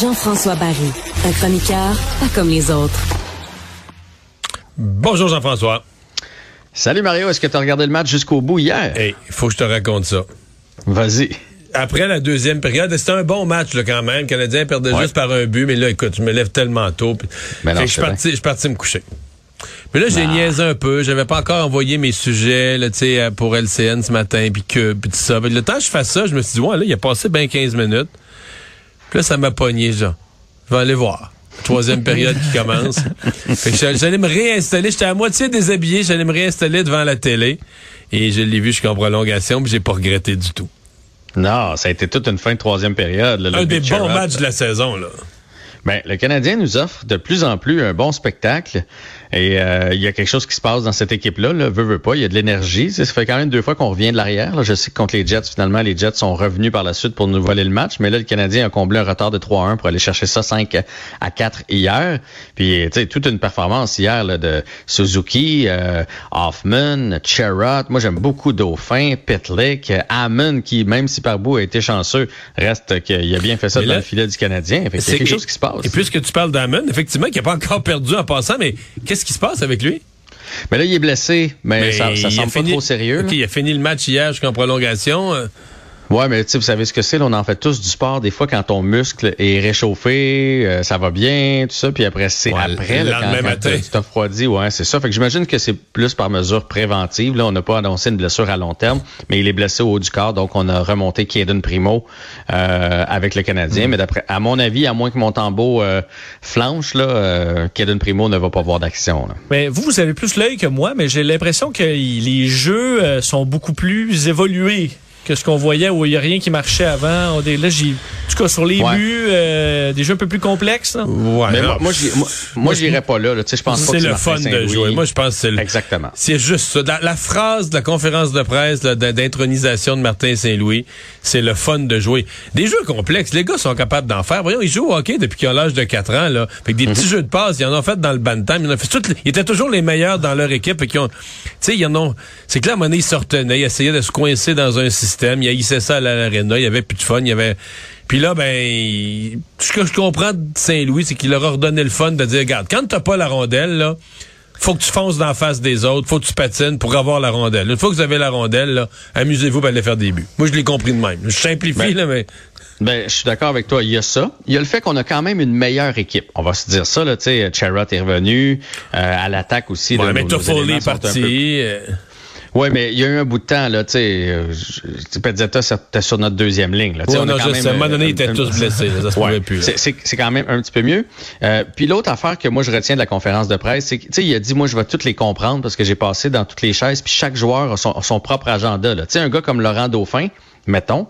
Jean-François Barry, un chroniqueur pas comme les autres. Bonjour Jean-François. Salut Mario, est-ce que tu as regardé le match jusqu'au bout hier? Hey, il faut que je te raconte ça. Vas-y. Après la deuxième période, c'était un bon match là, quand même. Le Canadien perdait juste par un but, mais là, écoute, je me lève tellement tôt. Mais non, je suis parti, je suis parti me coucher. Mais là, j'ai niaisé un peu. J'avais pas encore envoyé mes sujets là, pour LCN ce matin, puis que, puis tout ça. le temps que je fasse ça, je me suis dit, ouais, là, il a passé bien 15 minutes. Puis là, ça m'a pogné, genre. Je vais aller voir. Troisième période qui commence. j'allais me réinstaller. J'étais à moitié déshabillé. J'allais me réinstaller devant la télé. Et je l'ai vu jusqu'en prolongation, puis j'ai pas regretté du tout. Non, ça a été toute une fin de troisième période. un des bons matchs de la saison, là. Ben, le Canadien nous offre de plus en plus un bon spectacle. Et euh, il y a quelque chose qui se passe dans cette équipe-là. Là, veut, veut pas, il y a de l'énergie. Ça fait quand même deux fois qu'on revient de l'arrière. Je sais que contre les Jets, finalement, les Jets sont revenus par la suite pour nous voler le match. Mais là, le Canadien a comblé un retard de 3-1 pour aller chercher ça 5 à 4 hier. Puis, tu sais, toute une performance hier là, de Suzuki, euh, Hoffman, Cherrott. Moi, j'aime beaucoup Dauphin, Pitlick, Hammond, qui, même si par bout a été chanceux, reste qu'il a bien fait ça dans le filet du Canadien. Fait a quelque chose qui se passe. Et puisque tu parles d'Hammond, effectivement, qui n'a pas encore perdu en passant, mais qu'est-ce Qu'est-ce qui se passe avec lui? Mais là, il est blessé, mais, ça, ça semble pas trop sérieux. Il a fini le match hier jusqu'en prolongation. Euh. Ouais, mais tu sais, vous savez ce que c'est, on en fait tous du sport. Des fois, quand ton muscle est réchauffé, euh, ça va bien, tout ça, puis après, c'est après, le lendemain matin. tu t'as refroidi, ouais, c'est ça. Fait que j'imagine que c'est plus par mesure préventive. Là, on n'a pas annoncé une blessure à long terme, mais il est blessé au haut du corps, donc on a remonté Kaden Primo euh, avec le Canadien. Mm. Mais d'après, à mon avis, à moins que mon tambour euh, flanche, là, euh, Kaden Primo ne va pas voir d'action. Mais vous, vous avez plus l'œil que moi, mais j'ai l'impression que les jeux sont beaucoup plus évolués que ce qu'on voyait où il n'y a rien qui marchait avant. Là, j'ai, tout cas, sur les buts, euh, des jeux un peu plus complexes. Ouais, mais moi, moi, j'irais pas là. Je pense pas c'est le fun de jouer. Moi, je pense que c'est le... Exactement. C'est juste ça. La, phrase de la conférence de presse d'intronisation de Martin Saint-Louis, c'est le fun de jouer. Des jeux complexes, les gars sont capables d'en faire. Voyons, ils jouent au hockey depuis qu'ils ont l'âge de 4 ans. Là. Fait que des petits mhm. jeux de passe, ils en ont fait dans le bantam. Ils, en ont fait ils étaient toujours les meilleurs dans leur équipe. Et ont, tu sais, ils en ont... C'est que là, à un moment donné, ils sortaient, ils essayaient de se coincer dans un système. Ils haïssaient ça à l'aréna. Il y avait plus de fun. Il y avait. Puis là, ben, ce que je comprends de Saint-Louis, c'est qu'il leur a redonné le fun de dire, regarde, quand t'as pas la rondelle, là, faut que tu fonces dans la face des autres, faut que tu patines pour avoir la rondelle. Une fois que vous avez la rondelle, amusez-vous pour aller faire des buts. Moi, je l'ai compris de même. Je simplifie, ben, là, mais... Ben, je suis d'accord avec toi. Il y a ça. Il y a le fait qu'on a quand même une meilleure équipe. On va se dire ça, là, tu sais, Charrot est revenu, euh, à l'attaque aussi. Ouais, mais Toffoli est parti. Euh. Oui, mais il y a eu un bout de temps, là, tu sais, euh, Pezzetta, c'était sur notre deuxième ligne. Là. Ouais, on a quand même, à un moment donné, ils étaient tous blessés. ça se ouais, plus. C'est quand même un petit peu mieux. Euh, puis l'autre affaire que moi, je retiens de la conférence de presse, c'est qu'il il a dit, moi, je vais toutes les comprendre parce que j'ai passé dans toutes les chaises, puis chaque joueur a son, son propre agenda. Tu sais, un gars comme Laurent Dauphin, mettons,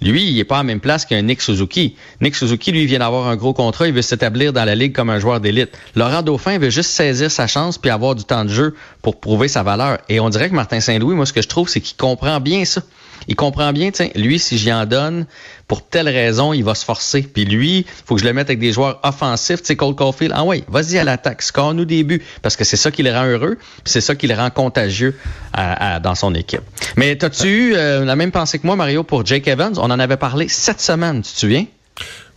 lui, il n'est pas à la même place qu'un Nick Suzuki. Nick Suzuki, lui, vient d'avoir un gros contrat, il veut s'établir dans la ligue comme un joueur d'élite. Laurent Dauphin veut juste saisir sa chance puis avoir du temps de jeu pour prouver sa valeur. Et on dirait que Martin Saint-Louis, moi, ce que je trouve, c'est qu'il comprend bien ça il comprend bien, tiens, lui, si j'y en donne, pour telle raison, il va se forcer. Puis lui, faut que je le mette avec des joueurs offensifs, tu sais, Cole Caulfield. Ah oui, vas-y à l'attaque, score-nous des buts, parce que c'est ça qui le rend heureux, c'est ça qui le rend contagieux dans son équipe. Mais t'as-tu eu euh, la même pensée que moi, Mario, pour Jake Evans? On en avait parlé cette semaine, tu te souviens?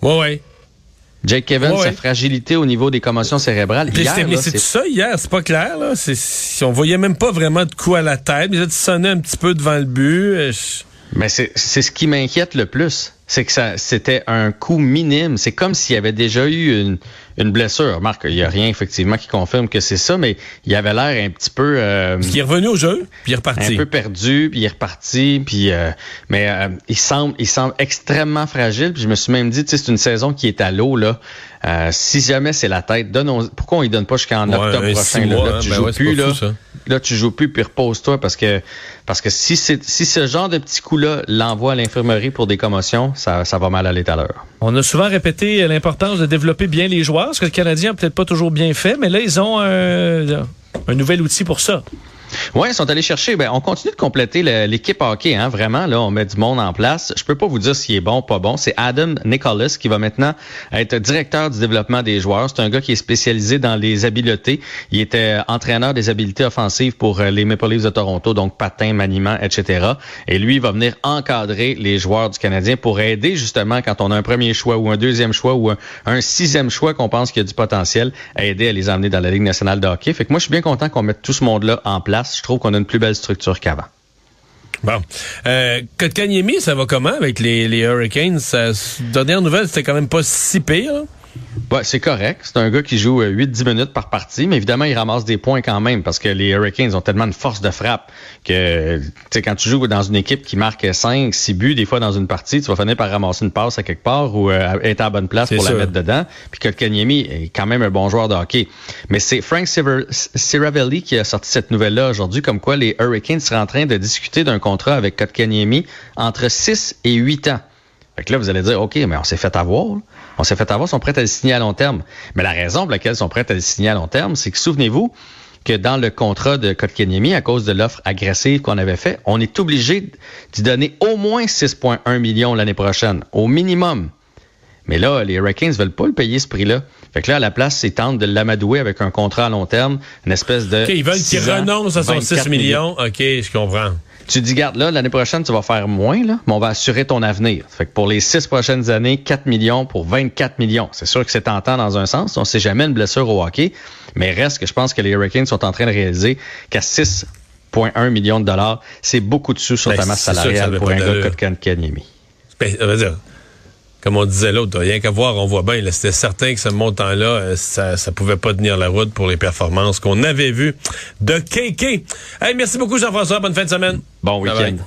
Oui, oui. Jake Evans, sa fragilité au niveau des commotions cérébrales. c'est ça hier, c'est pas clair. Là. Si on voyait même pas vraiment de coup à la tête, mais ça sonnait un petit peu devant le but. Euh, mais c'est ce qui m'inquiète le plus c'est que ça c'était un coup minime. C'est comme s'il y avait déjà eu une, une blessure. Marc, il n'y a rien effectivement qui confirme que c'est ça, mais il avait l'air un petit peu. Euh, il est revenu au jeu, puis il est reparti. Un peu perdu, puis il est reparti, puis euh, mais euh, il semble, il semble extrêmement fragile. Puis je me suis même dit, c'est une saison qui est à l'eau là. Euh, si jamais c'est la tête, donne pourquoi on ne donne pas jusqu'en octobre prochain? là, tu ben joues plus, là, là, tu joues plus, puis repose-toi parce que parce que si c'est si ce genre de petit coup-là l'envoie à l'infirmerie pour des commotions, ça, va mal aller tout à. On a souvent répété l'importance de développer bien les joueurs, ce que le Canadien n'a peut-être pas toujours bien fait, mais là, ils ont un nouvel outil pour ça. Oui, ils sont allés chercher. Ben, on continue de compléter l'équipe hockey, hein, vraiment. Là, on met du monde en place. Je peux pas vous dire s'il est bon, pas bon. C'est Adam Nicholas qui va maintenant être directeur du développement des joueurs. C'est un gars qui est spécialisé dans les habiletés. Il était entraîneur des habiletés offensives pour euh, les Maple Leafs de Toronto, donc patin, maniement, etc. Et lui, il va venir encadrer les joueurs du Canadien pour aider justement quand on a un premier choix ou un deuxième choix ou un, sixième choix qu'on pense qu'il y a du potentiel, à aider à les emmener dans la Ligue nationale de hockey. Fait que moi, je suis bien content qu'on mette tout ce monde-là en place. Je trouve qu'on a une plus belle structure qu'avant. Bon. Euh, Kotkaniemi, ça va comment avec les, Hurricanes? Ça, dernière nouvelle, c'était quand même pas si pire. Ouais, c'est correct. C'est un gars qui joue 8-10 euh, minutes par partie, mais évidemment, il ramasse des points quand même parce que les Hurricanes ont tellement de force de frappe que quand tu joues dans une équipe qui marque 5, 6 buts, des fois dans une partie, tu vas finir par ramasser une passe à quelque part ou euh, être à la bonne place pour la mettre dedans. Puis Kotkaniemi est quand même un bon joueur de hockey. Mais c'est Frank Siravelli qui a sorti cette nouvelle-là aujourd'hui, comme quoi les Hurricanes seraient en train de discuter d'un contrat avec Kotkaniemi entre 6 et 8 ans. Fait que là, vous allez dire, OK, mais on s'est fait avoir. On s'est fait avoir, ils sont prêts à le signer à long terme. Mais la raison pour laquelle ils sont prêts à le signer à long terme, c'est que souvenez-vous que dans le contrat de Kotkaniemi, à cause de l'offre agressive qu'on avait fait, on est obligé d'y donner au moins 6,1 millions l'année prochaine, au minimum. Mais là, les Hurricanes veulent pas le payer ce prix-là. Fait que là, à la place, ils tentent de l'amadouer avec un contrat à long terme, une espèce de. OK, ils veulent qu'il renonce à son 6 millions. OK, je comprends. Tu dis, garde là, l'année prochaine, tu vas faire moins, là, mais on va assurer ton avenir. Fait que pour les six prochaines années, 4 millions pour 24 millions. C'est sûr que c'est tentant dans un sens. On sait jamais une blessure au hockey, mais reste que je pense que les Hurricanes sont en train de réaliser qu'à 6,1 millions de dollars, c'est beaucoup de sous sur ben, ta masse salariale pour un gars comme Kanyemi. Ben, comme on disait l'autre, rien qu'à voir, on voit bien, c'était certain que ce montant-là, euh, ça, ça pouvait pas tenir la route pour les performances qu'on avait vues de KK. Hey, merci beaucoup Jean-François, bonne fin de semaine. Bon week-end.